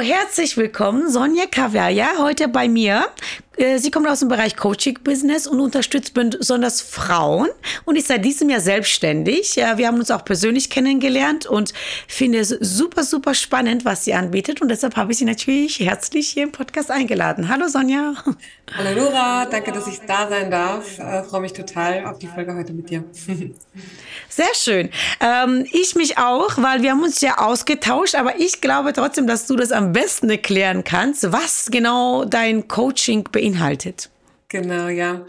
Herzlich willkommen, Sonja Kaverja, heute bei mir. Äh, sie kommt aus dem Bereich Coaching-Business und unterstützt besonders Frauen und ist seit diesem Jahr selbstständig. Wir haben uns auch persönlich kennengelernt und finde es super, super spannend, was sie anbietet. Und deshalb habe ich sie natürlich herzlich hier im Podcast eingeladen. Hallo Sonja. Hallo Laura, danke, dass ich da sein darf. Ich freue mich total auf die Folge heute mit dir. Sehr schön. Ähm, ich mich auch, weil wir haben uns ja ausgetauscht, aber ich glaube trotzdem, dass du das am besten erklären kannst, was genau dein Coaching beinhaltet. Genau, ja.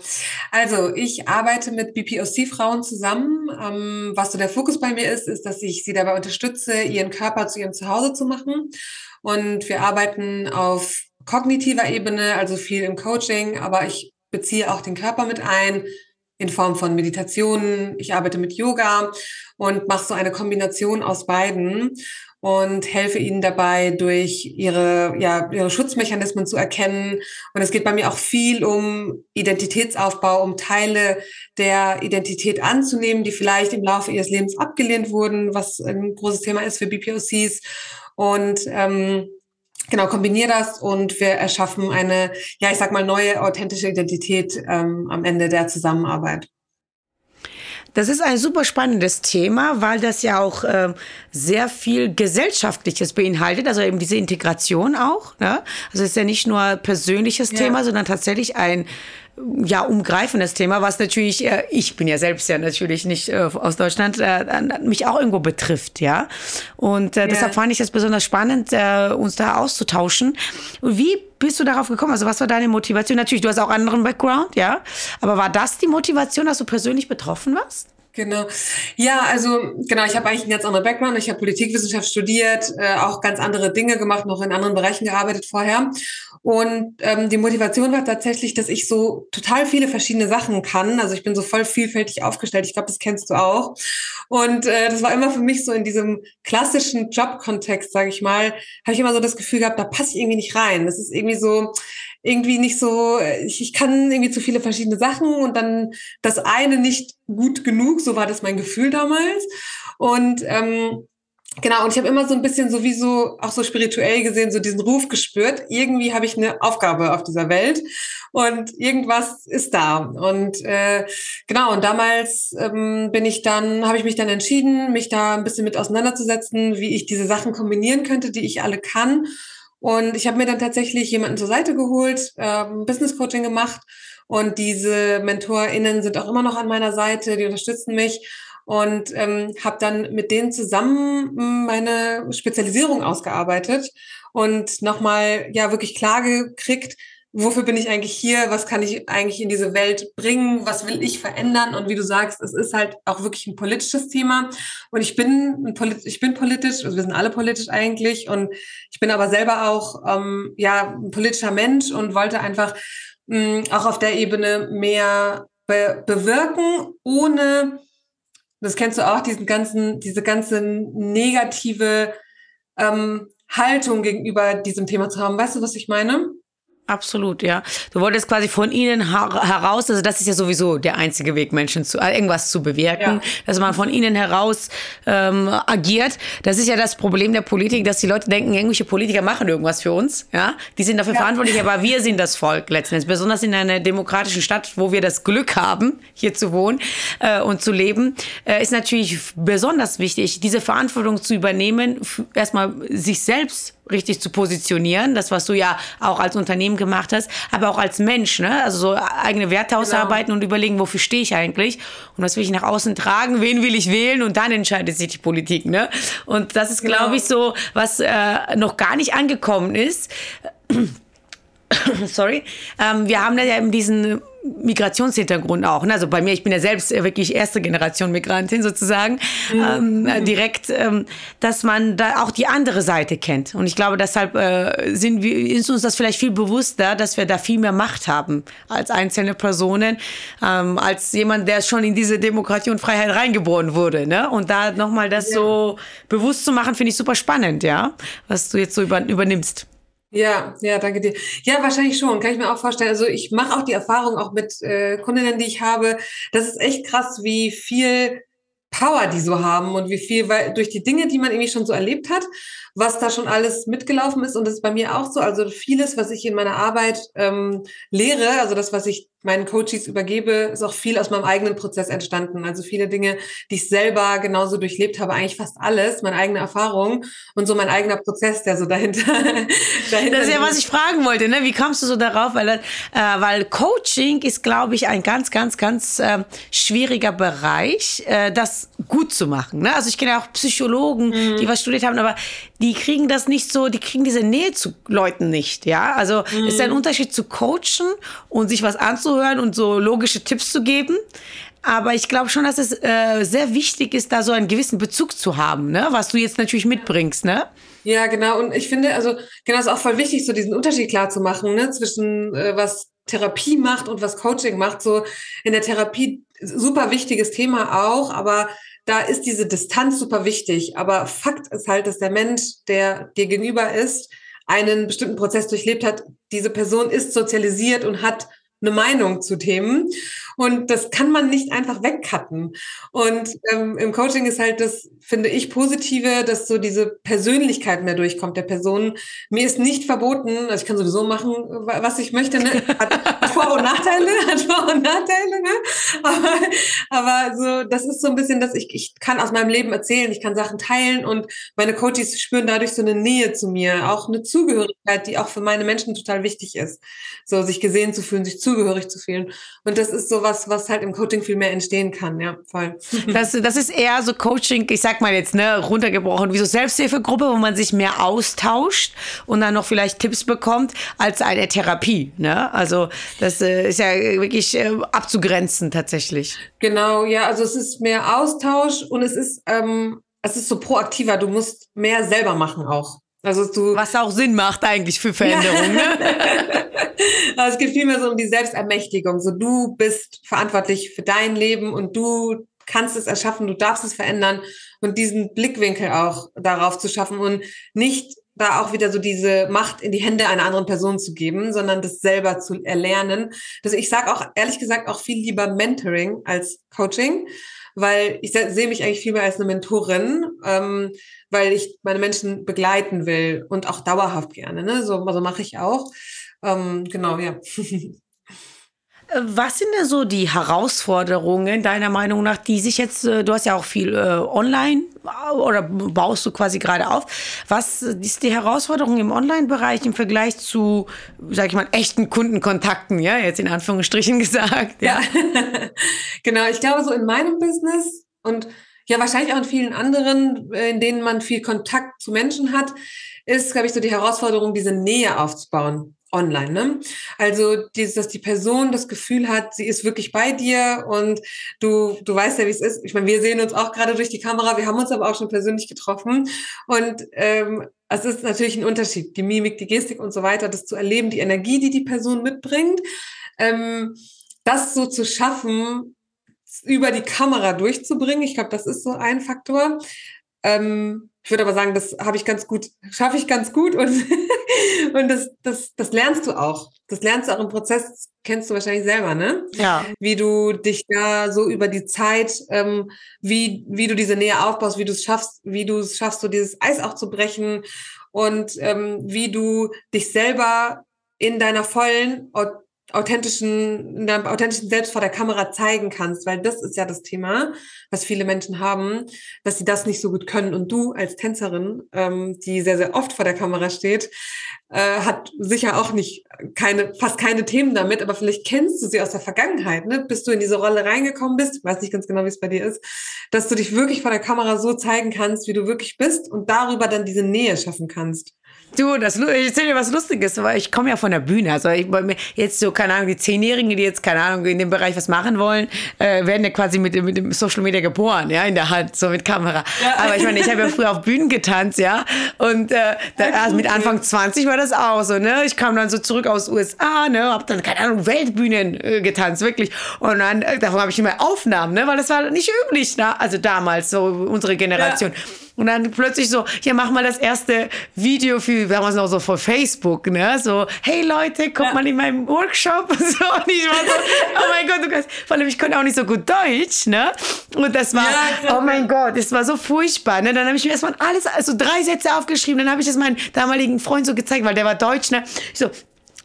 Also ich arbeite mit BPOC-Frauen zusammen. Ähm, was so der Fokus bei mir ist, ist, dass ich sie dabei unterstütze, ihren Körper zu ihrem Zuhause zu machen. Und wir arbeiten auf kognitiver Ebene, also viel im Coaching, aber ich beziehe auch den Körper mit ein, in Form von Meditationen. Ich arbeite mit Yoga und mache so eine Kombination aus beiden und helfe ihnen dabei, durch ihre, ja, ihre Schutzmechanismen zu erkennen. Und es geht bei mir auch viel um Identitätsaufbau, um Teile der Identität anzunehmen, die vielleicht im Laufe ihres Lebens abgelehnt wurden, was ein großes Thema ist für BPOCs. Und ähm, Genau, kombiniere das und wir erschaffen eine, ja, ich sag mal, neue authentische Identität ähm, am Ende der Zusammenarbeit. Das ist ein super spannendes Thema, weil das ja auch äh, sehr viel Gesellschaftliches beinhaltet, also eben diese Integration auch. Ne? Also es ist ja nicht nur persönliches ja. Thema, sondern tatsächlich ein ja, umgreifendes Thema, was natürlich, äh, ich bin ja selbst ja natürlich nicht äh, aus Deutschland, äh, mich auch irgendwo betrifft, ja. Und äh, yeah. deshalb fand ich das besonders spannend, äh, uns da auszutauschen. Und wie bist du darauf gekommen? Also was war deine Motivation? Natürlich, du hast auch anderen Background, ja. Aber war das die Motivation, dass du persönlich betroffen warst? Genau. Ja, also genau, ich habe eigentlich einen ganz anderen Background. Ich habe Politikwissenschaft studiert, äh, auch ganz andere Dinge gemacht, noch in anderen Bereichen gearbeitet vorher. Und ähm, die Motivation war tatsächlich, dass ich so total viele verschiedene Sachen kann. Also ich bin so voll vielfältig aufgestellt. Ich glaube, das kennst du auch. Und äh, das war immer für mich so in diesem klassischen Jobkontext, sage ich mal, habe ich immer so das Gefühl gehabt, da passe ich irgendwie nicht rein. Das ist irgendwie so, irgendwie nicht so, ich, ich kann irgendwie zu viele verschiedene Sachen und dann das eine nicht gut genug, so war das mein Gefühl damals. Und ähm, Genau, und ich habe immer so ein bisschen sowieso auch so spirituell gesehen, so diesen Ruf gespürt. Irgendwie habe ich eine Aufgabe auf dieser Welt und irgendwas ist da. Und äh, genau, und damals ähm, bin ich dann, habe ich mich dann entschieden, mich da ein bisschen mit auseinanderzusetzen, wie ich diese Sachen kombinieren könnte, die ich alle kann. Und ich habe mir dann tatsächlich jemanden zur Seite geholt, ähm, Business Coaching gemacht. Und diese MentorInnen sind auch immer noch an meiner Seite, die unterstützen mich. Und ähm, habe dann mit denen zusammen hm, meine Spezialisierung ausgearbeitet und nochmal ja wirklich klar gekriegt, wofür bin ich eigentlich hier, was kann ich eigentlich in diese Welt bringen, was will ich verändern? Und wie du sagst, es ist halt auch wirklich ein politisches Thema. Und ich bin ich bin politisch, also wir sind alle politisch eigentlich. Und ich bin aber selber auch ähm, ja ein politischer Mensch und wollte einfach mh, hm, auch auf der Ebene mehr be bewirken, ohne das kennst du auch, diesen ganzen, diese ganze negative ähm, Haltung gegenüber diesem Thema zu haben. Weißt du, was ich meine? Absolut, ja. Du wolltest quasi von ihnen heraus, also das ist ja sowieso der einzige Weg, Menschen zu äh, irgendwas zu bewirken, ja. dass man von ihnen heraus ähm, agiert. Das ist ja das Problem der Politik, dass die Leute denken, irgendwelche Politiker machen irgendwas für uns, ja. Die sind dafür ja. verantwortlich, aber wir sind das Volk letztendlich. Besonders in einer demokratischen Stadt, wo wir das Glück haben, hier zu wohnen äh, und zu leben, äh, ist natürlich besonders wichtig, diese Verantwortung zu übernehmen, erstmal sich selbst richtig zu positionieren, das, was du ja auch als Unternehmen gemacht hast, aber auch als Mensch, ne? Also so eigene Werte genau. ausarbeiten genau. und überlegen, wofür stehe ich eigentlich und was will ich nach außen tragen, wen will ich wählen und dann entscheidet sich die Politik, ne? Und das ist, genau. glaube ich, so, was äh, noch gar nicht angekommen ist. Sorry. Ähm, wir haben ja eben diesen Migrationshintergrund auch. Ne? Also bei mir, ich bin ja selbst wirklich erste Generation Migrantin sozusagen, mhm. ähm, direkt, ähm, dass man da auch die andere Seite kennt. Und ich glaube, deshalb äh, sind wir, ist uns das vielleicht viel bewusster, dass wir da viel mehr Macht haben als einzelne Personen, ähm, als jemand, der schon in diese Demokratie und Freiheit reingeboren wurde. Ne? Und da nochmal das ja. so bewusst zu machen, finde ich super spannend, ja, was du jetzt so über, übernimmst. Ja, ja, danke dir. Ja, wahrscheinlich schon, kann ich mir auch vorstellen. Also ich mache auch die Erfahrung auch mit äh, Kundinnen, die ich habe. Das ist echt krass, wie viel Power die so haben und wie viel, weil durch die Dinge, die man irgendwie schon so erlebt hat, was da schon alles mitgelaufen ist und das ist bei mir auch so, also vieles, was ich in meiner Arbeit ähm, lehre, also das, was ich meinen Coaches übergebe, ist auch viel aus meinem eigenen Prozess entstanden. Also viele Dinge, die ich selber genauso durchlebt habe, eigentlich fast alles, meine eigene Erfahrung und so mein eigener Prozess, der so dahinter. dahinter das ist ja, was ich fragen wollte, ne? Wie kamst du so darauf? Weil, äh, weil Coaching ist, glaube ich, ein ganz, ganz, ganz äh, schwieriger Bereich, äh, das gut zu machen. Ne? Also ich kenne ja auch Psychologen, mhm. die was studiert haben, aber die kriegen das nicht so, die kriegen diese Nähe zu Leuten nicht, ja. Also mhm. ist ein Unterschied zu coachen und sich was anzuhören und so logische Tipps zu geben. Aber ich glaube schon, dass es äh, sehr wichtig ist, da so einen gewissen Bezug zu haben, ne? was du jetzt natürlich mitbringst, ne? Ja, genau. Und ich finde, also genau, ist auch voll wichtig, so diesen Unterschied klar zu machen, ne, zwischen äh, was Therapie macht und was Coaching macht. So in der Therapie super wichtiges Thema auch, aber da ist diese Distanz super wichtig. Aber Fakt ist halt, dass der Mensch, der dir gegenüber ist, einen bestimmten Prozess durchlebt hat. Diese Person ist sozialisiert und hat eine Meinung zu Themen. Und das kann man nicht einfach wegcutten. Und ähm, im Coaching ist halt das, finde ich, Positive, dass so diese Persönlichkeit mehr durchkommt der Person. Mir ist nicht verboten, also ich kann sowieso machen, was ich möchte. Ne? Hat Vor- und Nachteile, hat Vor- und Nachteile. Ne? Aber, aber so, das ist so ein bisschen, dass ich, ich kann aus meinem Leben erzählen, ich kann Sachen teilen und meine Coaches spüren dadurch so eine Nähe zu mir, auch eine Zugehörigkeit, die auch für meine Menschen total wichtig ist. So, sich gesehen zu fühlen, sich zugehörig zu fühlen. Und das ist so was, was halt im Coaching viel mehr entstehen kann, ja, voll. Das, das ist eher so Coaching, ich sag mal jetzt, ne, runtergebrochen, wie so Selbsthilfegruppe, wo man sich mehr austauscht und dann noch vielleicht Tipps bekommt, als eine Therapie, ne? Also, das äh, ist ja wirklich äh, abzugrenzen tatsächlich. Genau, ja, also es ist mehr Austausch und es ist, ähm, es ist so proaktiver, du musst mehr selber machen auch. Also du, Was auch Sinn macht eigentlich für Veränderungen. Ne? es geht vielmehr so um die Selbstermächtigung. So du bist verantwortlich für dein Leben und du kannst es erschaffen, du darfst es verändern und diesen Blickwinkel auch darauf zu schaffen und nicht da auch wieder so diese Macht in die Hände einer anderen Person zu geben, sondern das selber zu erlernen. Also ich sage auch ehrlich gesagt auch viel lieber Mentoring als Coaching, weil ich sehe mich eigentlich viel mehr als eine Mentorin, ähm, weil ich meine Menschen begleiten will und auch dauerhaft gerne. Ne? So, so mache ich auch. Ähm, genau, ja. Was sind denn so die Herausforderungen deiner Meinung nach, die sich jetzt, äh, du hast ja auch viel äh, online äh, oder baust du quasi gerade auf. Was ist die Herausforderung im Online-Bereich im Vergleich zu, sag ich mal, echten Kundenkontakten, ja, jetzt in Anführungsstrichen gesagt? Ja, ja. genau. Ich glaube, so in meinem Business und ja, wahrscheinlich auch in vielen anderen, äh, in denen man viel Kontakt zu Menschen hat, ist, glaube ich, so die Herausforderung, diese Nähe aufzubauen online. Ne? Also, dass die Person das Gefühl hat, sie ist wirklich bei dir und du, du weißt ja, wie es ist. Ich meine, wir sehen uns auch gerade durch die Kamera, wir haben uns aber auch schon persönlich getroffen. Und ähm, es ist natürlich ein Unterschied, die Mimik, die Gestik und so weiter, das zu erleben, die Energie, die die Person mitbringt. Ähm, das so zu schaffen, über die Kamera durchzubringen. Ich glaube, das ist so ein Faktor. Ähm, ich würde aber sagen, das habe ich ganz gut, schaffe ich ganz gut und, und das, das, das lernst du auch. Das lernst du auch im Prozess, kennst du wahrscheinlich selber, ne? Ja. Wie du dich da so über die Zeit, ähm, wie, wie du diese Nähe aufbaust, wie du es schaffst, wie du es schaffst, so dieses Eis auch zu brechen und ähm, wie du dich selber in deiner vollen authentischen, in deinem authentischen Selbst vor der Kamera zeigen kannst, weil das ist ja das Thema, was viele Menschen haben, dass sie das nicht so gut können. Und du als Tänzerin, ähm, die sehr, sehr oft vor der Kamera steht, äh, hat sicher auch nicht keine, fast keine Themen damit, aber vielleicht kennst du sie aus der Vergangenheit, ne? bis du in diese Rolle reingekommen bist, weiß nicht ganz genau, wie es bei dir ist, dass du dich wirklich vor der Kamera so zeigen kannst, wie du wirklich bist und darüber dann diese Nähe schaffen kannst. Du, das, ich erzähle dir was Lustiges, weil ich komme ja von der Bühne. Also ich, jetzt so, keine Ahnung, die Zehnjährigen, die jetzt, keine Ahnung, in dem Bereich was machen wollen, äh, werden ja quasi mit, mit dem Social Media geboren, ja, in der Hand, so mit Kamera. Ja. Aber ich meine, ich habe ja früher auf Bühnen getanzt, ja. Und äh, da, also mit Anfang 20 war das auch so, ne? Ich kam dann so zurück aus USA, ne? Hab dann, keine Ahnung, Weltbühnen äh, getanzt, wirklich. Und dann, äh, davon habe ich immer Aufnahmen, ne? Weil das war nicht üblich, ne? Also damals, so unsere Generation. Ja. Und dann plötzlich so, ja, mach mal das erste Video für, damals noch so von Facebook, ne? So, hey Leute, kommt ja. mal in meinen Workshop. So, und ich war so, oh mein Gott, du kannst, vor allem, ich konnte auch nicht so gut Deutsch, ne? Und das war, ja, oh mein Gott, das war so furchtbar, ne? Dann habe ich mir erstmal alles, also drei Sätze aufgeschrieben, dann habe ich das meinem damaligen Freund so gezeigt, weil der war Deutsch, ne? Ich so,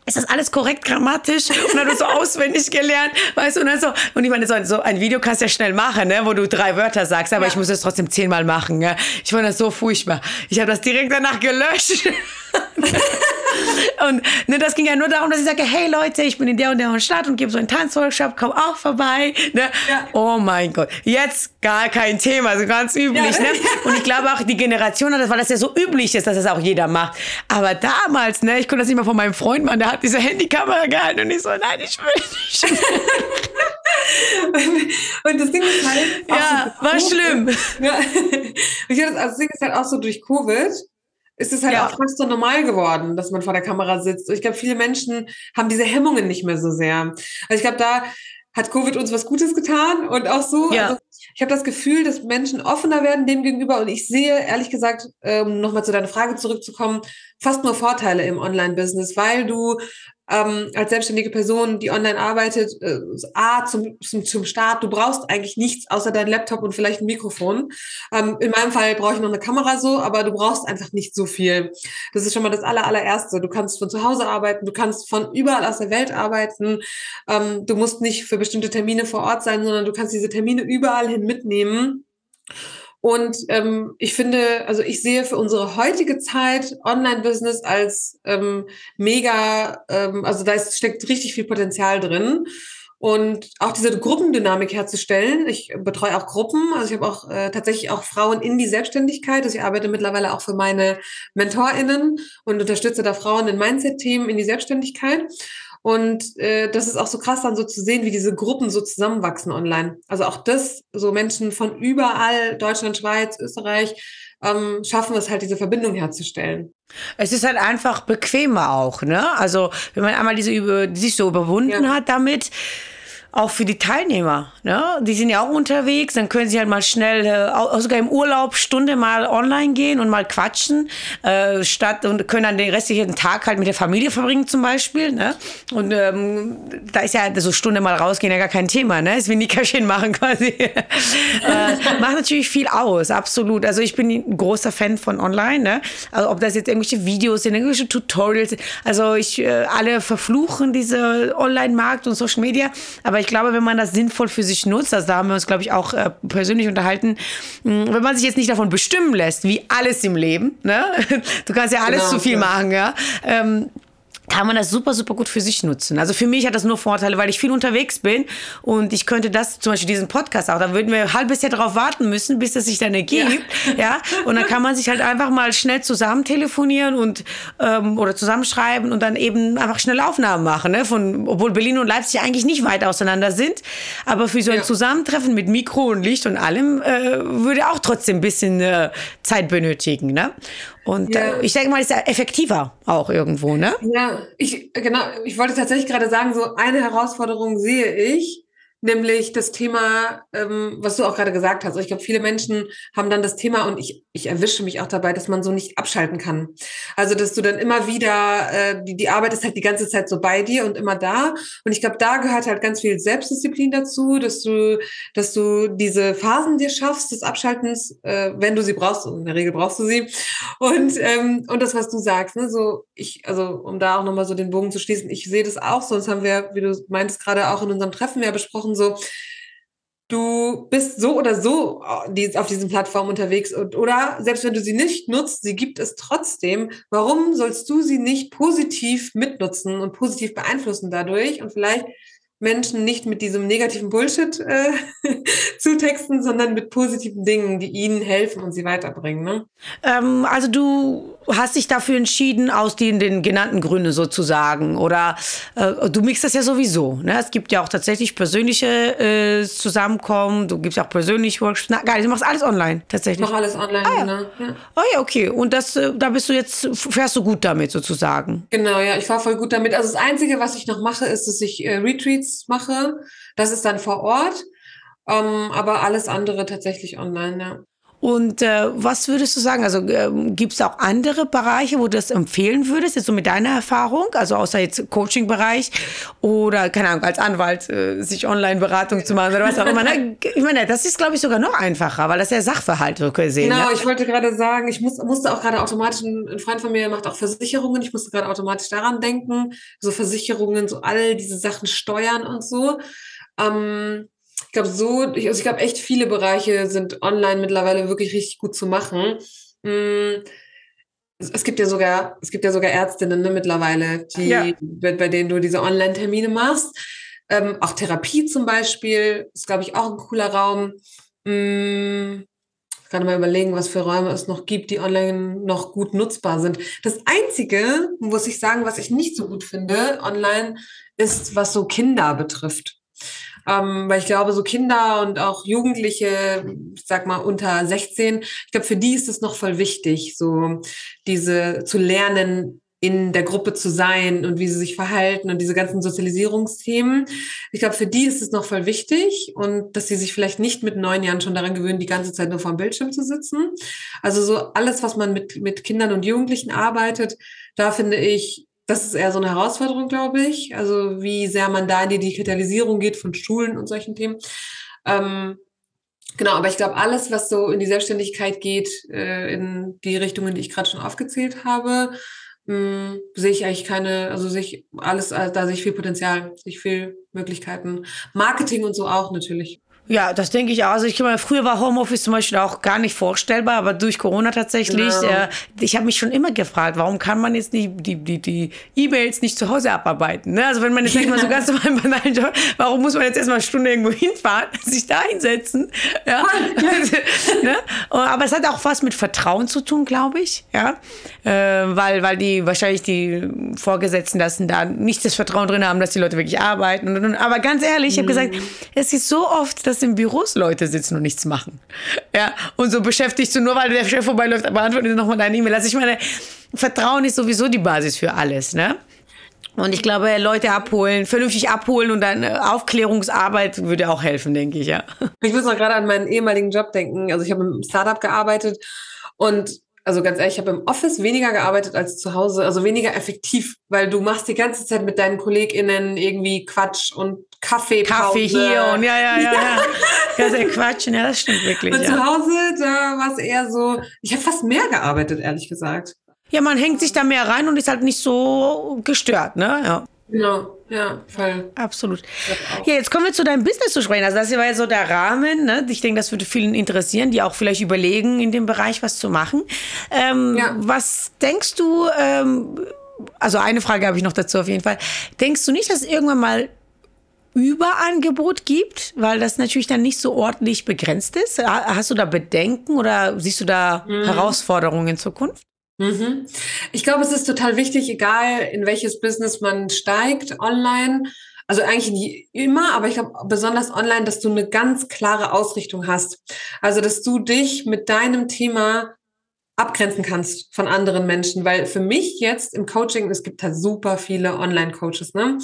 ist das alles korrekt grammatisch? Und dann so auswendig gelernt, weißt du, und dann so, und ich meine, so, so ein Video kannst du ja schnell machen, ne, wo du drei Wörter sagst, aber ja. ich muss es trotzdem zehnmal machen, ne? Ich fand das so furchtbar. Ich habe das direkt danach gelöscht. und ne, das ging ja nur darum, dass ich sage, hey Leute, ich bin in der und der Stadt und gebe so einen Tanzworkshop, komm auch vorbei. Ne? Ja. Oh mein Gott, jetzt gar kein Thema, so ganz üblich. Ja. Ne? Und ich glaube auch die Generation hat das, weil das ja so üblich ist, dass das auch jeder macht. Aber damals, ne, ich konnte das nicht mal von meinem Freund machen, der hat diese Handykamera gehalten und ich so, nein, ich will nicht. und das Ding ist halt. Ja, so war schlimm. Ja. Ich das, also das Ding ist halt auch so durch Covid ist es halt ja. auch fast so normal geworden, dass man vor der Kamera sitzt. Ich glaube, viele Menschen haben diese Hemmungen nicht mehr so sehr. Also ich glaube, da hat Covid uns was Gutes getan und auch so. Ja. Also ich habe das Gefühl, dass Menschen offener werden dem gegenüber und ich sehe, ehrlich gesagt, um ähm, nochmal zu deiner Frage zurückzukommen, fast nur Vorteile im Online-Business, weil du ähm, als selbstständige Person, die online arbeitet, äh, A, zum, zum, zum Start, du brauchst eigentlich nichts außer dein Laptop und vielleicht ein Mikrofon. Ähm, in meinem Fall brauche ich noch eine Kamera so, aber du brauchst einfach nicht so viel. Das ist schon mal das aller, allererste. Du kannst von zu Hause arbeiten, du kannst von überall aus der Welt arbeiten. Ähm, du musst nicht für bestimmte Termine vor Ort sein, sondern du kannst diese Termine überall hin mitnehmen. Und ähm, ich finde, also ich sehe für unsere heutige Zeit Online-Business als ähm, mega, ähm, also da ist, steckt richtig viel Potenzial drin. Und auch diese Gruppendynamik herzustellen. Ich betreue auch Gruppen, also ich habe auch äh, tatsächlich auch Frauen in die Selbstständigkeit. Also ich arbeite mittlerweile auch für meine MentorInnen und unterstütze da Frauen in Mindset-Themen in die Selbstständigkeit. Und äh, das ist auch so krass dann so zu sehen, wie diese Gruppen so zusammenwachsen online. Also auch das, so Menschen von überall, Deutschland, Schweiz, Österreich, ähm, schaffen es halt, diese Verbindung herzustellen. Es ist halt einfach bequemer auch, ne? Also wenn man einmal diese die sich so überwunden ja. hat damit, auch für die Teilnehmer. Ne? Die sind ja auch unterwegs, dann können sie halt mal schnell, äh, sogar im Urlaub, Stunde mal online gehen und mal quatschen, äh, statt und können dann den restlichen Tag halt mit der Familie verbringen zum Beispiel. Ne? Und ähm, da ist ja so Stunde mal rausgehen ja gar kein Thema, ne? Ist wie Nickerchen machen quasi. äh, macht natürlich viel aus, absolut. Also ich bin ein großer Fan von online, ne? Also ob das jetzt irgendwelche Videos sind, irgendwelche Tutorials. Also ich, äh, alle verfluchen diese Online-Markt und Social Media, aber ich glaube, wenn man das sinnvoll für sich nutzt, also da haben wir uns, glaube ich, auch äh, persönlich unterhalten, mh, wenn man sich jetzt nicht davon bestimmen lässt, wie alles im Leben, ne? du kannst ja alles genau, zu viel ja. machen, ja. Ähm, kann man das super, super gut für sich nutzen. Also für mich hat das nur Vorteile, weil ich viel unterwegs bin und ich könnte das, zum Beispiel diesen Podcast auch, da würden wir ein halbes Jahr darauf warten müssen, bis das sich dann ergibt. Ja. ja. Und dann kann man sich halt einfach mal schnell zusammen telefonieren und ähm, oder zusammenschreiben und dann eben einfach schnell Aufnahmen machen. Ne? Von, obwohl Berlin und Leipzig eigentlich nicht weit auseinander sind. Aber für so ein ja. Zusammentreffen mit Mikro und Licht und allem äh, würde auch trotzdem ein bisschen äh, Zeit benötigen. Ne? Und ja. äh, ich denke mal, ist ja effektiver auch irgendwo, ne? Ja, ich, genau, ich wollte tatsächlich gerade sagen, so eine Herausforderung sehe ich, nämlich das Thema, ähm, was du auch gerade gesagt hast. Ich glaube, viele Menschen haben dann das Thema und ich, ich erwische mich auch dabei, dass man so nicht abschalten kann. Also dass du dann immer wieder, äh, die, die Arbeit ist halt die ganze Zeit so bei dir und immer da. Und ich glaube, da gehört halt ganz viel Selbstdisziplin dazu, dass du, dass du diese Phasen dir schaffst des Abschaltens, äh, wenn du sie brauchst. In der Regel brauchst du sie. Und ähm, und das, was du sagst, ne, so ich, also um da auch nochmal so den Bogen zu schließen, ich sehe das auch. Sonst haben wir, wie du meintest gerade auch in unserem Treffen ja besprochen so, du bist so oder so auf diesen Plattformen unterwegs und, oder selbst wenn du sie nicht nutzt, sie gibt es trotzdem. Warum sollst du sie nicht positiv mitnutzen und positiv beeinflussen dadurch und vielleicht Menschen nicht mit diesem negativen Bullshit äh, zutexten, sondern mit positiven Dingen, die ihnen helfen und sie weiterbringen. Ne? Ähm, also du hast dich dafür entschieden, aus den, den genannten Gründen sozusagen. Oder äh, du mixst das ja sowieso. Ne? Es gibt ja auch tatsächlich persönliche äh, Zusammenkommen, du gibst ja auch persönlich Workshops. Na, geil, du machst alles online tatsächlich. Ich mach alles online, ah, genau. Ja. Oh ja, okay. Und das, äh, da bist du jetzt, fährst du gut damit sozusagen. Genau, ja, ich fahre voll gut damit. Also das Einzige, was ich noch mache, ist, dass ich äh, Mache. Das ist dann vor Ort. Ähm, aber alles andere tatsächlich online, ja. Und äh, was würdest du sagen? Also äh, gibt es auch andere Bereiche, wo du das empfehlen würdest, jetzt so mit deiner Erfahrung, also außer jetzt Coaching-Bereich oder, keine Ahnung, als Anwalt äh, sich Online-Beratung zu machen oder was auch immer. Ne? Ich meine, das ist, glaube ich, sogar noch einfacher, weil das ja Sachverhalt gesehen. Genau, ja? ich wollte gerade sagen, ich muss, musste auch gerade automatisch, ein Freund von mir macht auch Versicherungen, ich musste gerade automatisch daran denken, so Versicherungen, so all diese Sachen steuern und so. Ähm, glaube, so, ich, also ich glaube, echt viele Bereiche sind online mittlerweile wirklich richtig gut zu machen. Mm, es gibt ja sogar, es gibt ja sogar Ärztinnen ne, mittlerweile, die, ja. bei, bei, denen du diese Online-Termine machst. Ähm, auch Therapie zum Beispiel ist, glaube ich, auch ein cooler Raum. Hm, ich kann mal überlegen, was für Räume es noch gibt, die online noch gut nutzbar sind. Das Einzige, muss ich sagen, was ich nicht so gut finde online, ist, was so Kinder betrifft. Ähm, weil ich glaube, so Kinder und auch Jugendliche, ich sag mal unter 16, ich glaube, für die ist es noch voll wichtig, so diese zu lernen, in der Gruppe zu sein und wie sie sich verhalten und diese ganzen Sozialisierungsthemen. Ich glaube, für die ist es noch voll wichtig und dass sie sich vielleicht nicht mit neun Jahren schon daran gewöhnen, die ganze Zeit nur vor dem Bildschirm zu sitzen. Also so alles, was man mit, mit Kindern und Jugendlichen arbeitet, da finde ich, das ist eher so eine Herausforderung, glaube ich. Also wie sehr man da in die Digitalisierung geht von Schulen und solchen Themen. Ähm, genau, aber ich glaube, alles, was so in die Selbstständigkeit geht, äh, in die Richtungen, die ich gerade schon aufgezählt habe, mh, hm, sehe ich eigentlich keine, also sehe ich alles, da sehe ich viel Potenzial, sehe ich viel Möglichkeiten. Marketing und so auch natürlich. Ja, das denke ich auch. Also ich meine, früher war Homeoffice zum Beispiel auch gar nicht vorstellbar, aber durch Corona tatsächlich. Genau. Äh, ich habe mich schon immer gefragt, warum kann man jetzt die die die die E-Mails nicht zu Hause abarbeiten? Ne? Also wenn man jetzt ja. mal so ganz normal banalen Job, warum muss man jetzt erstmal eine Stunde irgendwo hinfahren, sich da hinsetzen? Ja. ne? Aber es hat auch was mit Vertrauen zu tun, glaube ich, ja, äh, weil weil die wahrscheinlich die Vorgesetzten das da nicht das Vertrauen drin haben, dass die Leute wirklich arbeiten. Und, und, aber ganz ehrlich, ich habe mhm. gesagt, es ist so oft, dass dass in Büros Leute sitzen und nichts machen. Ja, und so beschäftigst du nur, weil der Chef vorbeiläuft, beantwortet dir nochmal deine E-Mail. Also ich meine, Vertrauen ist sowieso die Basis für alles, ne? Und ich glaube, Leute abholen, vernünftig abholen und dann äh, Aufklärungsarbeit würde auch helfen, denke ich, ja. Ich muss noch gerade an meinen ehemaligen Job denken. Also ich habe im Startup gearbeitet und also ganz ehrlich, ich habe im Office weniger gearbeitet als zu Hause, also weniger effektiv, weil du machst die ganze Zeit mit deinen KollegInnen irgendwie Quatsch und Kaffee. Kaffee hier und ja, ja, ja. ja. Ganz quatschen, ja, das stimmt wirklich. Und ja. zu Hause, da war es eher so, ich habe fast mehr gearbeitet, ehrlich gesagt. Ja, man hängt sich da mehr rein und ist halt nicht so gestört, ne? Ja. Genau, ja, voll. Absolut. Ja, jetzt kommen wir zu deinem Business zu sprechen. Also das war ja so der Rahmen. Ne? Ich denke, das würde vielen interessieren, die auch vielleicht überlegen, in dem Bereich was zu machen. Ähm, ja. Was denkst du, ähm, also eine Frage habe ich noch dazu auf jeden Fall. Denkst du nicht, dass irgendwann mal Überangebot gibt, weil das natürlich dann nicht so ordentlich begrenzt ist? Hast du da Bedenken oder siehst du da mhm. Herausforderungen in Zukunft? Mhm. Ich glaube, es ist total wichtig, egal in welches Business man steigt, online, also eigentlich immer, aber ich glaube besonders online, dass du eine ganz klare Ausrichtung hast. Also, dass du dich mit deinem Thema abgrenzen kannst von anderen Menschen, weil für mich jetzt im Coaching, es gibt halt super viele Online-Coaches, ne?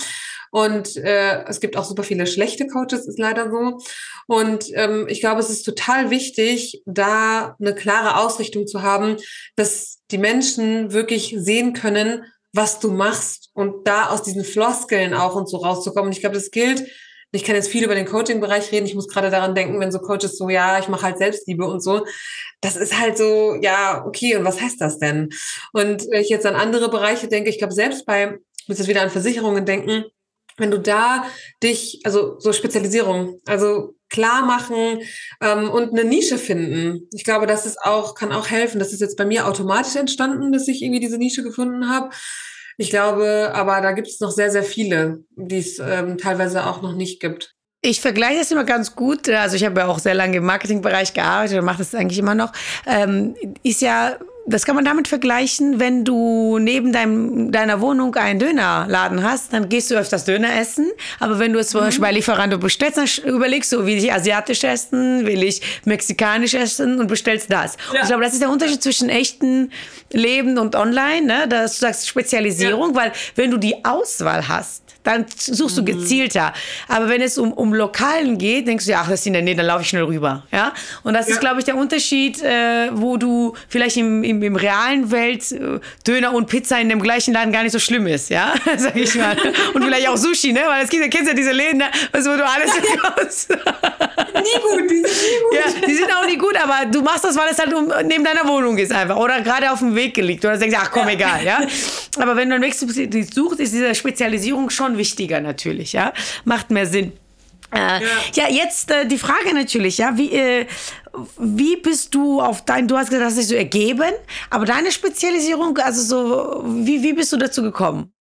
Und äh, es gibt auch super viele schlechte Coaches, ist leider so. Und ähm, ich glaube, es ist total wichtig, da eine klare Ausrichtung zu haben, dass die Menschen wirklich sehen können, was du machst und da aus diesen Floskeln auch und so rauszukommen. Und ich glaube, das gilt ich kann jetzt viel über den Coaching-Bereich reden. Ich muss gerade daran denken, wenn so Coaches so, ja, ich mache halt Selbstliebe und so. Das ist halt so, ja, okay, und was heißt das denn? Und wenn ich jetzt an andere Bereiche denke, ich glaube, selbst bei, ich muss jetzt wieder an Versicherungen denken, wenn du da dich, also so Spezialisierung, also klar machen ähm, und eine Nische finden. Ich glaube, das ist auch, kann auch helfen. Das ist jetzt bei mir automatisch entstanden, dass ich irgendwie diese Nische gefunden habe. Ich glaube, aber da gibt es noch sehr, sehr viele, die es ähm, teilweise auch noch nicht gibt. Ich vergleiche das immer ganz gut. Also ich habe ja auch sehr lange im Marketingbereich gearbeitet und mache das eigentlich immer noch. Ähm, ist ja das kann man damit vergleichen, wenn du neben deinem, deiner Wohnung einen Dönerladen hast, dann gehst du öfters Döner essen. Aber wenn du es zum mhm. Beispiel bei Lieferando bestellst, dann überlegst du, will ich asiatisch essen, will ich mexikanisch essen und bestellst das. Ja. ich glaube, das ist der Unterschied zwischen echten Leben und online, ne? dass du sagst Spezialisierung, ja. weil wenn du die Auswahl hast, dann suchst du mhm. gezielter. Aber wenn es um, um Lokalen geht, denkst du, ja, ach, das ist in der Nähe, dann laufe ich schnell rüber. Ja? Und das ja. ist, glaube ich, der Unterschied, äh, wo du vielleicht im, im, im realen Welt äh, Döner und Pizza in dem gleichen Laden gar nicht so schlimm ist, ja, sag ich mal. Und vielleicht auch Sushi, ne? Weil es gibt, kennst ja diese Läden, ne? wo du alles bekommst. nie gut, die sind nie gut. Ja, die sind auch nie gut, aber du machst das, weil es halt um, neben deiner Wohnung ist einfach. Oder gerade auf dem Weg gelegt. Oder denkst, ach komm, ja. egal, ja. Aber wenn du einen Weg suchst, ist diese Spezialisierung schon wichtiger natürlich, ja. Macht mehr Sinn. Äh, ja. ja. jetzt äh, die Frage natürlich, ja, wie, äh, wie bist du auf dein, du hast gesagt, das ist so ergeben, aber deine Spezialisierung, also so, wie, wie bist du dazu gekommen?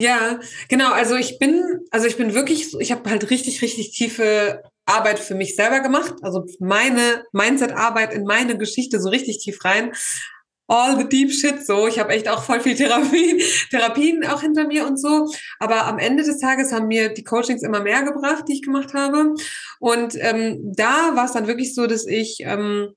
Ja, genau, also ich bin, also ich bin wirklich, ich habe halt richtig, richtig tiefe Arbeit für mich selber gemacht, also meine Mindset-Arbeit in meine Geschichte so richtig tief rein all the deep shit so. Ich habe echt auch voll viel Therapien, Therapien auch hinter mir und so. Aber am Ende des Tages haben mir die Coachings immer mehr gebracht, die ich gemacht habe. Und ähm, da war es dann wirklich so, dass ich ähm,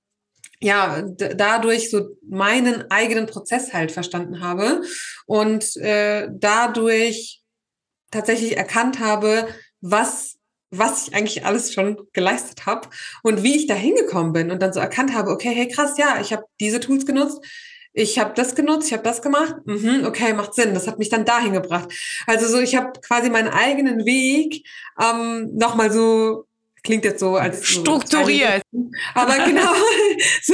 ja dadurch so meinen eigenen Prozess halt verstanden habe und äh, dadurch tatsächlich erkannt habe, was was ich eigentlich alles schon geleistet habe und wie ich da hingekommen bin und dann so erkannt habe, okay, hey krass, ja, ich habe diese Tools genutzt, ich habe das genutzt, ich habe das gemacht, mhm, okay, macht Sinn, das hat mich dann dahin gebracht. Also so, ich habe quasi meinen eigenen Weg ähm, nochmal so klingt jetzt so als strukturiert. So aber genau, so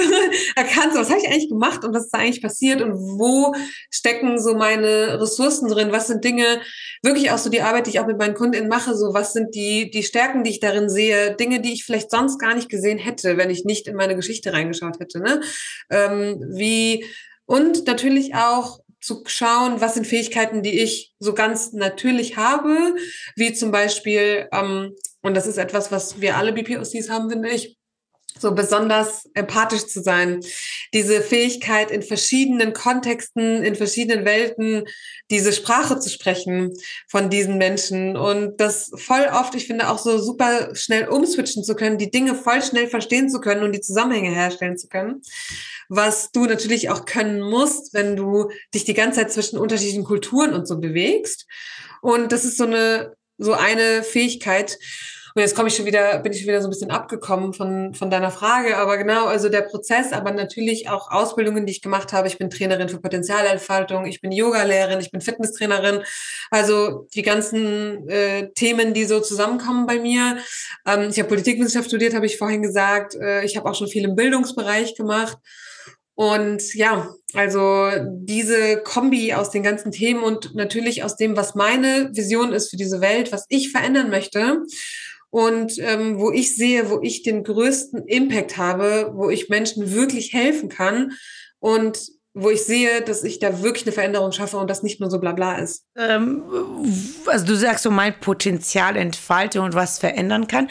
erkannt, was habe ich eigentlich gemacht und was ist da eigentlich passiert und wo stecken so meine Ressourcen drin? Was sind Dinge, wirklich auch so die Arbeit, die ich auch mit meinen KundInnen mache, so was sind die, die Stärken, die ich darin sehe, Dinge, die ich vielleicht sonst gar nicht gesehen hätte, wenn ich nicht in meine Geschichte reingeschaut hätte, ne? Ähm, wie, und natürlich auch zu schauen, was sind Fähigkeiten, die ich so ganz natürlich habe, wie zum Beispiel, ähm, und das ist etwas, was wir alle BPOCs haben, finde ich, so besonders empathisch zu sein. Diese Fähigkeit in verschiedenen Kontexten, in verschiedenen Welten, diese Sprache zu sprechen von diesen Menschen und das voll oft, ich finde auch so super schnell umswitchen zu können, die Dinge voll schnell verstehen zu können und die Zusammenhänge herstellen zu können was du natürlich auch können musst, wenn du dich die ganze Zeit zwischen unterschiedlichen Kulturen und so bewegst. Und das ist so eine, so eine Fähigkeit. Und jetzt komme ich schon wieder, bin ich schon wieder so ein bisschen abgekommen von, von deiner Frage. Aber genau, also der Prozess, aber natürlich auch Ausbildungen, die ich gemacht habe. Ich bin Trainerin für Potenzialentfaltung, ich bin Yogalehrerin, ich bin Fitnesstrainerin. Also die ganzen äh, Themen, die so zusammenkommen bei mir. Ähm, ich habe Politikwissenschaft studiert, habe ich vorhin gesagt. Äh, ich habe auch schon viel im Bildungsbereich gemacht. Und ja, also diese Kombi aus den ganzen Themen und natürlich aus dem, was meine Vision ist für diese Welt, was ich verändern möchte und ähm, wo ich sehe, wo ich den größten Impact habe, wo ich Menschen wirklich helfen kann und wo ich sehe, dass ich da wirklich eine Veränderung schaffe und das nicht nur so blabla ist. Ähm, also du sagst so, mein Potenzial entfalte und was verändern kann.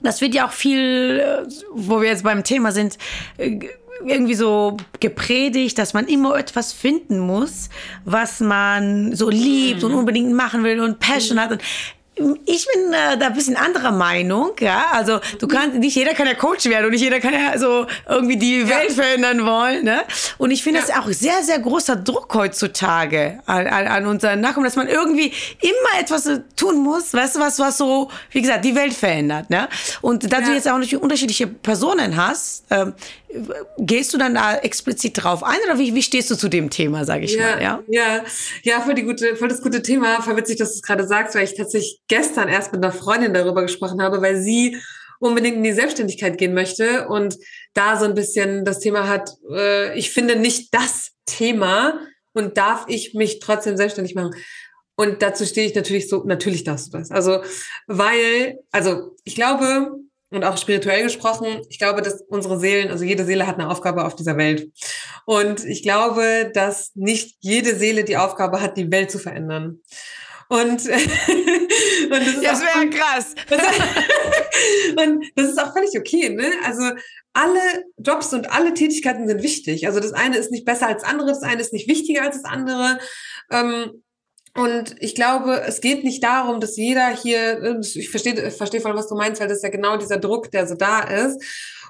Das wird ja auch viel, äh, wo wir jetzt beim Thema sind, äh, irgendwie so gepredigt, dass man immer etwas finden muss, was man so liebt mhm. und unbedingt machen will und Passion mhm. hat. Und ich bin äh, da ein bisschen anderer Meinung, ja. Also du kannst, nicht jeder kann ja Coach werden und nicht jeder kann ja so irgendwie die Welt ja. verändern wollen, ne? Und ich finde, ja. das auch sehr, sehr großer Druck heutzutage an, an, an unseren Nachkommen, dass man irgendwie immer etwas tun muss, weißt du, was, was so, wie gesagt, die Welt verändert, ne? Und da ja. du jetzt auch natürlich unterschiedliche Personen hast, ähm, gehst du dann da explizit drauf ein oder wie, wie stehst du zu dem Thema, sage ich ja, mal? Ja, ja, ja, voll, die gute, voll das gute Thema. Voll witzig, dass du es gerade sagst, weil ich tatsächlich gestern erst mit einer Freundin darüber gesprochen habe, weil sie unbedingt in die Selbstständigkeit gehen möchte und da so ein bisschen das Thema hat, äh, ich finde nicht das Thema und darf ich mich trotzdem selbstständig machen. Und dazu stehe ich natürlich so, natürlich darfst du das. Also, weil, also ich glaube, und auch spirituell gesprochen, ich glaube, dass unsere Seelen, also jede Seele hat eine Aufgabe auf dieser Welt. Und ich glaube, dass nicht jede Seele die Aufgabe hat, die Welt zu verändern. Und, das, das wäre krass. und das ist auch völlig okay, ne? Also alle Jobs und alle Tätigkeiten sind wichtig. Also das eine ist nicht besser als das andere, das eine ist nicht wichtiger als das andere. Ähm, und ich glaube, es geht nicht darum, dass jeder hier, ich verstehe, verstehe voll, was du meinst, weil das ist ja genau dieser Druck, der so da ist.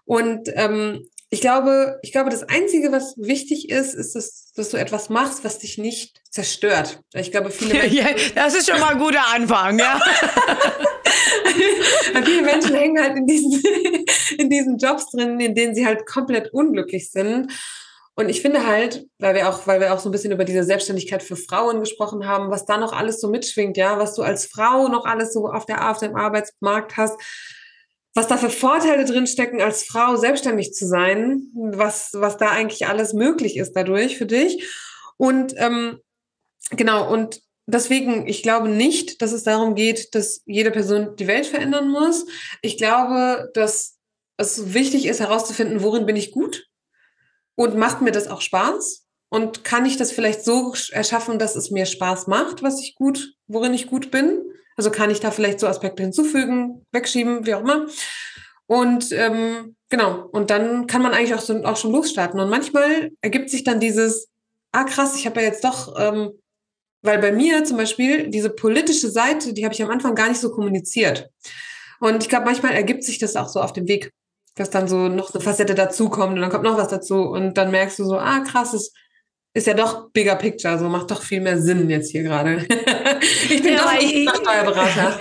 Und ähm, ich glaube, ich glaube, das Einzige, was wichtig ist, ist, dass, dass du etwas machst, was dich nicht zerstört. Ich glaube, viele Menschen, ja, das ist schon mal ein guter Anfang, ja. viele Menschen hängen halt in diesen, in diesen Jobs drin, in denen sie halt komplett unglücklich sind. Und ich finde halt, weil wir auch, weil wir auch so ein bisschen über diese Selbstständigkeit für Frauen gesprochen haben, was da noch alles so mitschwingt, ja, was du als Frau noch alles so auf der, auf dem Arbeitsmarkt hast, was da für Vorteile drinstecken, als Frau selbstständig zu sein, was, was da eigentlich alles möglich ist dadurch für dich. Und ähm, genau, und deswegen, ich glaube nicht, dass es darum geht, dass jede Person die Welt verändern muss. Ich glaube, dass es wichtig ist, herauszufinden, worin bin ich gut und macht mir das auch Spaß? Und kann ich das vielleicht so erschaffen, dass es mir Spaß macht, was ich gut, worin ich gut bin? Also kann ich da vielleicht so Aspekte hinzufügen, wegschieben, wie auch immer. Und ähm, genau, und dann kann man eigentlich auch, so, auch schon losstarten. Und manchmal ergibt sich dann dieses, ah krass, ich habe ja jetzt doch, ähm, weil bei mir zum Beispiel diese politische Seite, die habe ich am Anfang gar nicht so kommuniziert. Und ich glaube, manchmal ergibt sich das auch so auf dem Weg, dass dann so noch eine Facette dazukommt und dann kommt noch was dazu und dann merkst du so, ah krass, es ist ja doch bigger picture, so macht doch viel mehr Sinn jetzt hier gerade. ich bin ja, doch ein Steuerberater.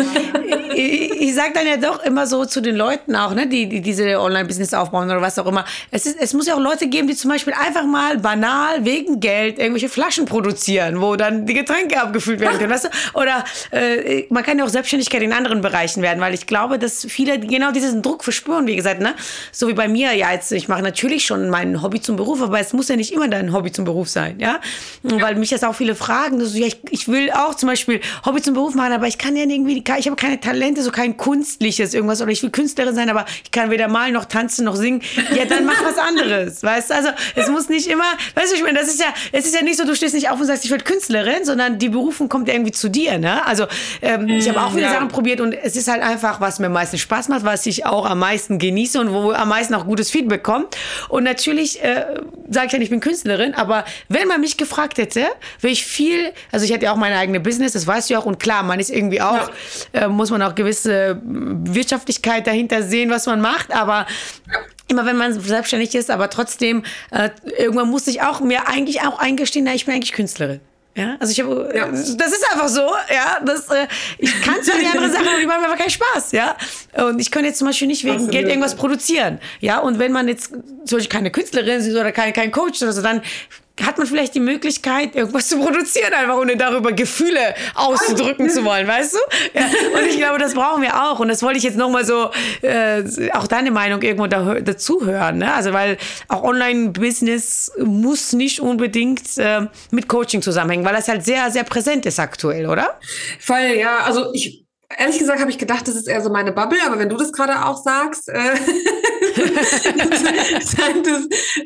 ich, ich sage dann ja doch immer so zu den Leuten auch, ne, die, die diese Online-Business aufbauen oder was auch immer. Es, ist, es muss ja auch Leute geben, die zum Beispiel einfach mal banal wegen Geld irgendwelche Flaschen produzieren, wo dann die Getränke abgefüllt werden können, weißt du? Oder äh, man kann ja auch Selbstständigkeit in anderen Bereichen werden, weil ich glaube, dass viele genau diesen Druck verspüren, wie gesagt, ne? So wie bei mir, ja, jetzt, ich mache natürlich schon mein Hobby zum Beruf, aber es muss ja nicht immer dein Hobby zum Beruf sein, ja? Weil mich das auch viele fragen, so, ja, ich, ich will auch zum Beispiel Hobby zum Beruf machen, aber ich kann ja irgendwie, ich habe keine Talente, so kein kunstliches irgendwas oder ich will Künstlerin sein, aber ich kann weder malen noch tanzen noch singen. Ja, dann mach was anderes, weißt du? Also es muss nicht immer, weißt du, ich meine, das ist ja, es ist ja nicht so, du stehst nicht auf und sagst, ich werde Künstlerin, sondern die Berufung kommt irgendwie zu dir, ne? Also ähm, ich habe auch viele ja. Sachen probiert und es ist halt einfach, was mir am meisten Spaß macht, was ich auch am meisten genieße und wo am meisten auch gutes Feedback kommt. Und natürlich äh, sage ich ja nicht, ich bin Künstlerin, aber wenn man mich gefragt hätte, wäre ich viel, also ich hatte ja auch meine eigene Business, das weißt du ja auch und klar, man ist irgendwie auch, ja. äh, muss man auch gewisse Wirtschaftlichkeit dahinter sehen, was man macht, aber immer wenn man selbstständig ist, aber trotzdem, äh, irgendwann muss ich auch mir eigentlich auch eingestehen, na, ich bin eigentlich Künstlerin. Ja, also ich habe, ja. das ist einfach so, ja, das, äh, ich kann zwar die andere Sachen, aber die machen mir einfach keinen Spaß, ja. Und ich kann jetzt zum Beispiel nicht wegen Absolut. Geld irgendwas produzieren, ja. Und wenn man jetzt zum Beispiel keine Künstlerin ist oder kein, kein Coach oder so, dann hat man vielleicht die Möglichkeit, irgendwas zu produzieren, einfach ohne darüber Gefühle auszudrücken zu wollen, weißt du? Ja, und ich glaube, das brauchen wir auch. Und das wollte ich jetzt nochmal so, äh, auch deine Meinung irgendwo da, dazu hören. Ne? Also, weil auch Online-Business muss nicht unbedingt äh, mit Coaching zusammenhängen, weil das halt sehr, sehr präsent ist aktuell, oder? Voll, ja. Also ich Ehrlich gesagt habe ich gedacht, das ist eher so meine Bubble, aber wenn du das gerade auch sagst, äh, es,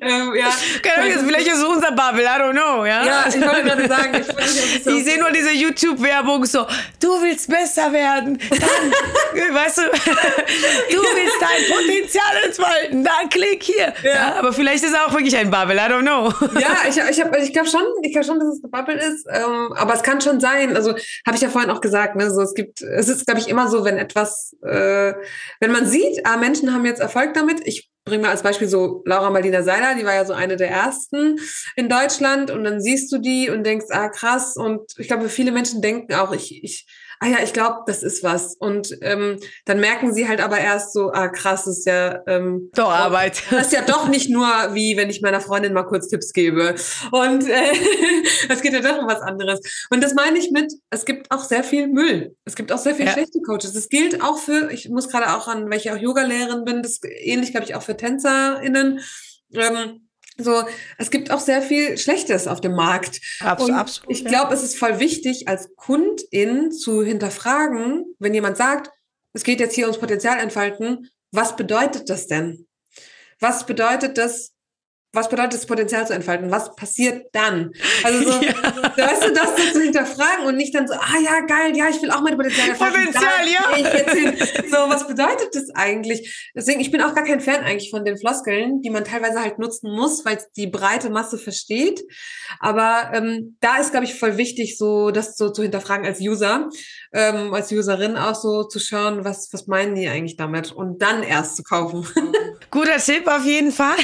ähm, ja. Keine vielleicht ist es unser Bubble, I don't know, ja. Ja, ich wollte gerade sagen, ich, so ich sehe nur diese YouTube-Werbung so, du willst besser werden, dann, weißt du, du willst dein Potenzial entfalten, dann klick hier. Ja. ja. aber vielleicht ist es auch wirklich ein Bubble, I don't know. Ja, ich, ich, hab, ich glaube schon, ich glaube schon, dass es eine Bubble ist, ähm, aber es kann schon sein, also habe ich ja vorhin auch gesagt, ne, so es gibt, es ist ist, glaube ich, immer so, wenn etwas, äh, wenn man sieht, ah, Menschen haben jetzt Erfolg damit. Ich bringe mal als Beispiel so Laura Marlina Seiler, die war ja so eine der ersten in Deutschland und dann siehst du die und denkst, ah krass. Und ich glaube, viele Menschen denken auch, ich, ich ah ja, ich glaube, das ist was. Und ähm, dann merken sie halt aber erst so, ah krass, das ist ja ähm, doch Arbeit. Das ist ja doch nicht nur wie, wenn ich meiner Freundin mal kurz Tipps gebe. Und äh, es geht ja doch um was anderes. Und das meine ich mit, es gibt auch sehr viel Müll. Es gibt auch sehr viel ja. schlechte Coaches. Das gilt auch für, ich muss gerade auch an, welche auch Yoga-Lehrerin bin, das ähnlich, glaube ich, auch für TänzerInnen. Ähm, so, es gibt auch sehr viel Schlechtes auf dem Markt. Absolut. Und absolut ich glaube, es ist voll wichtig, als Kundin zu hinterfragen, wenn jemand sagt, es geht jetzt hier ums Potenzial entfalten, was bedeutet das denn? Was bedeutet das was bedeutet das Potenzial zu entfalten? Was passiert dann? Also so, ja. weißt du, das so zu hinterfragen und nicht dann so, ah ja, geil, ja, ich will auch meine Potenzial entfalten. Potenzial, ja. So, was bedeutet das eigentlich? Deswegen, ich bin auch gar kein Fan eigentlich von den Floskeln, die man teilweise halt nutzen muss, weil es die breite Masse versteht. Aber ähm, da ist, glaube ich, voll wichtig, so das so zu hinterfragen als User, ähm, als Userin auch so zu schauen, was, was meinen die eigentlich damit und dann erst zu kaufen. Guter Tipp auf jeden Fall.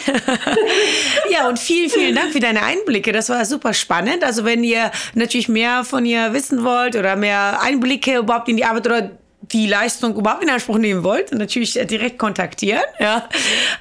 ja, und vielen, vielen Dank für deine Einblicke. Das war super spannend. Also wenn ihr natürlich mehr von ihr wissen wollt oder mehr Einblicke überhaupt in die Arbeit oder die Leistung überhaupt in Anspruch nehmen wollt, natürlich äh, direkt kontaktieren. Ja.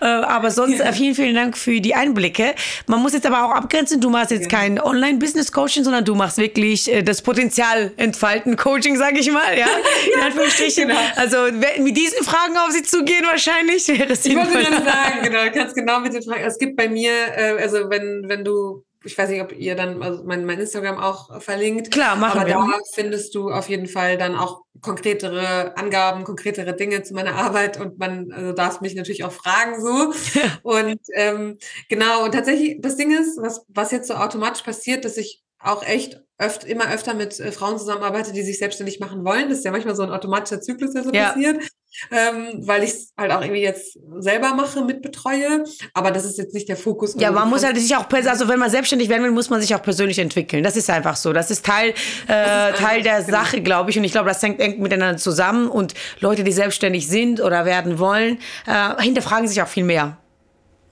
Äh, aber sonst ja. Äh, vielen, vielen Dank für die Einblicke. Man muss jetzt aber auch abgrenzen, du machst jetzt ja. kein Online-Business-Coaching, sondern du machst wirklich das Potenzial entfalten Coaching, sage ich mal. Ja, in Anführungsstrichen. Genau. Also mit diesen Fragen auf sie zugehen wahrscheinlich wäre es Ich wollte gerade sagen, genau, ganz genau mit den Fragen. Es gibt bei mir, also wenn, wenn du ich weiß nicht, ob ihr dann also mein, mein Instagram auch verlinkt. Klar, machen aber wir. Aber da findest du auf jeden Fall dann auch konkretere Angaben, konkretere Dinge zu meiner Arbeit und man also darfst mich natürlich auch fragen so. und ähm, genau, und tatsächlich, das Ding ist, was, was jetzt so automatisch passiert, dass ich auch echt öfter, immer öfter mit äh, Frauen zusammenarbeite, die sich selbstständig machen wollen. Das ist ja manchmal so ein automatischer Zyklus, der so ja. passiert ähm, weil ich es halt auch irgendwie jetzt selber mache, mitbetreue. Aber das ist jetzt nicht der Fokus. Ja, man muss halt sich auch, also wenn man selbstständig werden will, muss man sich auch persönlich entwickeln. Das ist einfach so. Das ist Teil, äh, ist Teil der genau. Sache, glaube ich. Und ich glaube, das hängt eng miteinander zusammen. Und Leute, die selbstständig sind oder werden wollen, äh, hinterfragen sich auch viel mehr.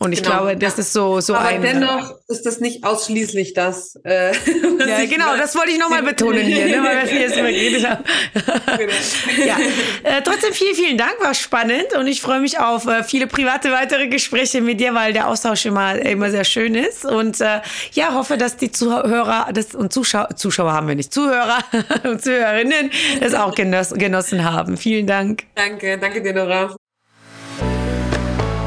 Und ich genau, glaube, das ist so, so Aber ein. dennoch ist das nicht ausschließlich das. Äh, ja, genau, das wollte ich nochmal betonen hier, ne, weil wir jetzt immer geredet haben. Genau. ja. Äh, trotzdem vielen, vielen Dank, war spannend und ich freue mich auf äh, viele private weitere Gespräche mit dir, weil der Austausch immer, immer sehr schön ist. Und äh, ja, hoffe, dass die Zuhörer das, und Zuschauer, Zuschauer haben wir nicht, Zuhörer und Zuhörerinnen das auch genoss, genossen haben. Vielen Dank. Danke, danke dir, Nora.